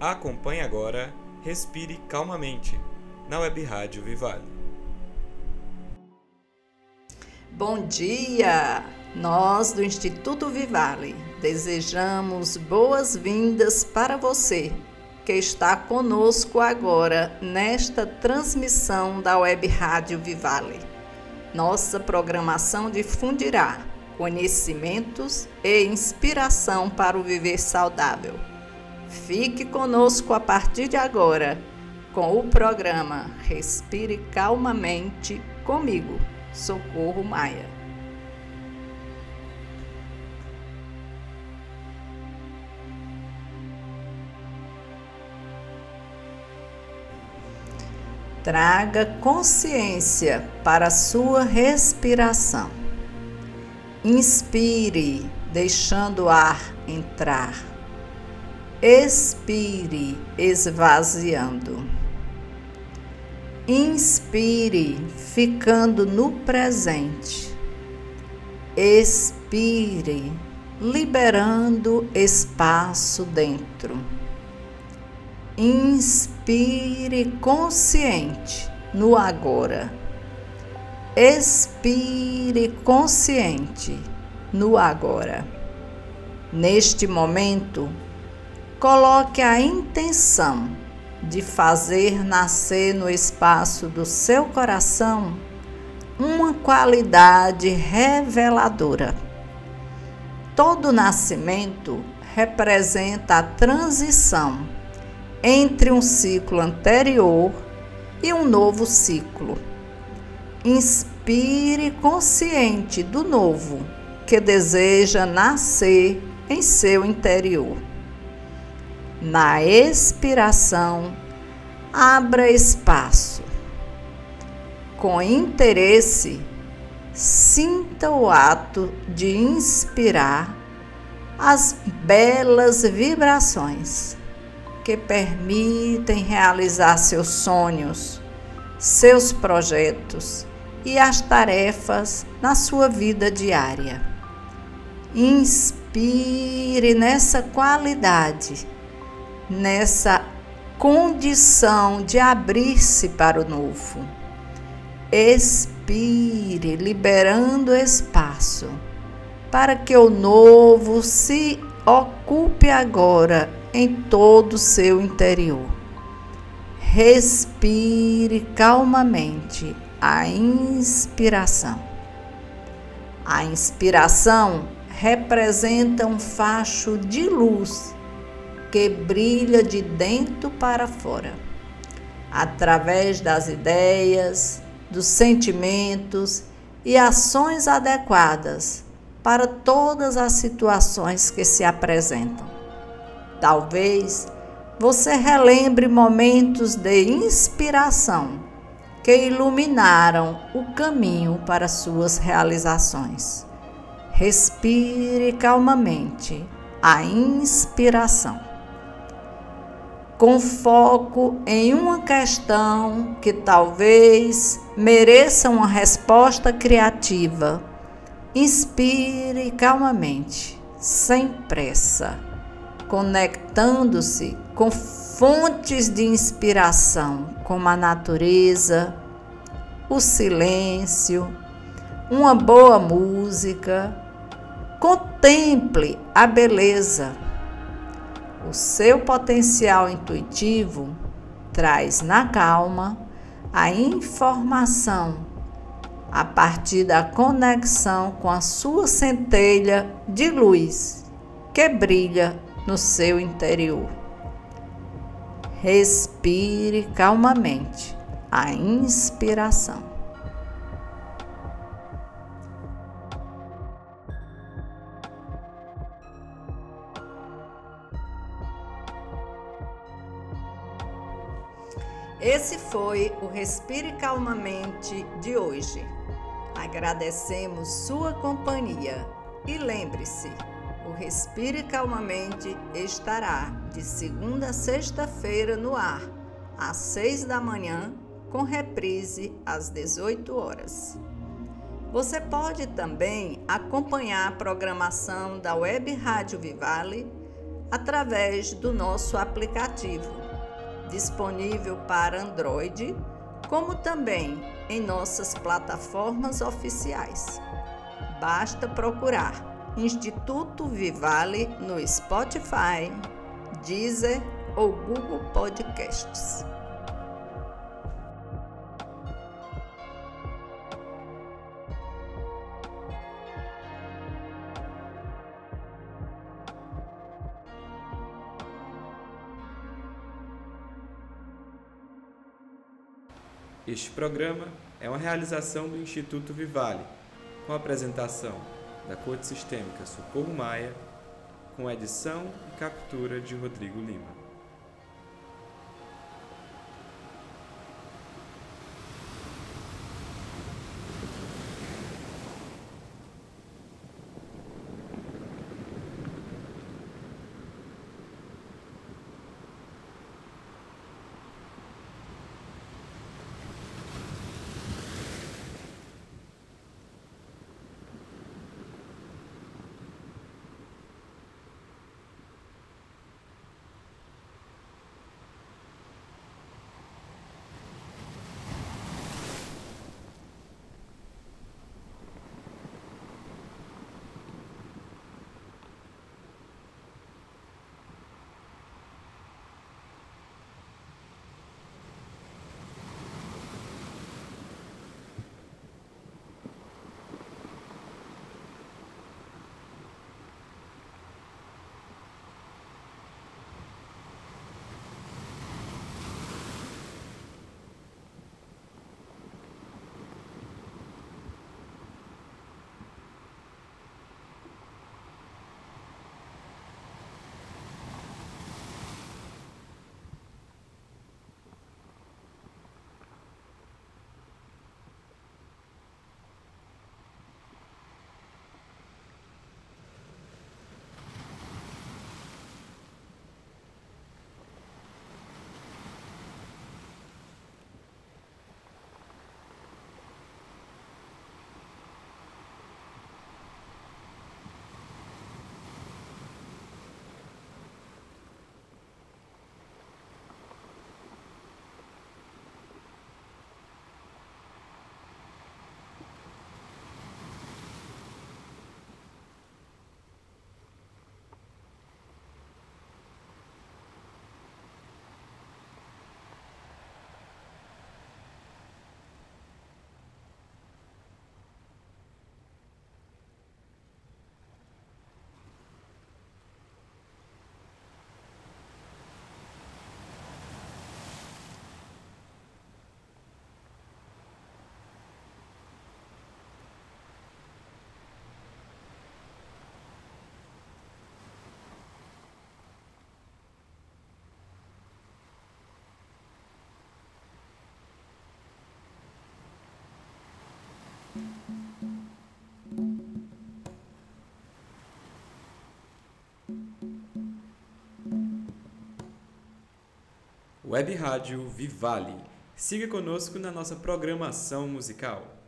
Acompanhe agora Respire Calmamente, na Web Rádio Vivale. Bom dia! Nós do Instituto Vivale desejamos boas-vindas para você que está conosco agora nesta transmissão da Web Rádio Vivale. Nossa programação difundirá conhecimentos e inspiração para o viver saudável Fique conosco a partir de agora com o programa Respire Calmamente comigo, Socorro Maia. Traga consciência para a sua respiração. Inspire, deixando o ar entrar expire, esvaziando. Inspire, ficando no presente. Expire, liberando espaço dentro. Inspire consciente no agora. Expire consciente no agora. Neste momento, coloque a intenção de fazer nascer no espaço do seu coração uma qualidade reveladora. Todo nascimento representa a transição entre um ciclo anterior e um novo ciclo. Inspire consciente do novo que deseja nascer em seu interior. Na expiração, abra espaço. Com interesse, sinta o ato de inspirar as belas vibrações que permitem realizar seus sonhos, seus projetos e as tarefas na sua vida diária. Inspire nessa qualidade nessa condição de abrir-se para o novo. Expire, liberando espaço para que o novo se ocupe agora em todo o seu interior. Respire calmamente a inspiração. A inspiração representa um facho de luz que brilha de dentro para fora, através das ideias, dos sentimentos e ações adequadas para todas as situações que se apresentam. Talvez você relembre momentos de inspiração que iluminaram o caminho para suas realizações. Respire calmamente a inspiração com foco em uma questão que talvez mereça uma resposta criativa. Inspire calmamente, sem pressa, conectando-se com fontes de inspiração, como a natureza, o silêncio, uma boa música. Contemple a beleza o seu potencial intuitivo traz na calma a informação a partir da conexão com a sua centelha de luz que brilha no seu interior. Respire calmamente a inspiração. Esse foi o Respire Calmamente de hoje. Agradecemos sua companhia e lembre-se, o Respire Calmamente estará de segunda a sexta-feira no ar, às seis da manhã, com reprise às 18 horas. Você pode também acompanhar a programação da Web Rádio Vivale através do nosso aplicativo, disponível para Android, como também em nossas plataformas oficiais. Basta procurar Instituto Vivale no Spotify, Deezer ou Google Podcasts. Este programa é uma realização do Instituto Vivale, com a apresentação da Corte Sistêmica Socorro Maia, com edição e captura de Rodrigo Lima. Web Rádio Vivale. Siga conosco na nossa programação musical.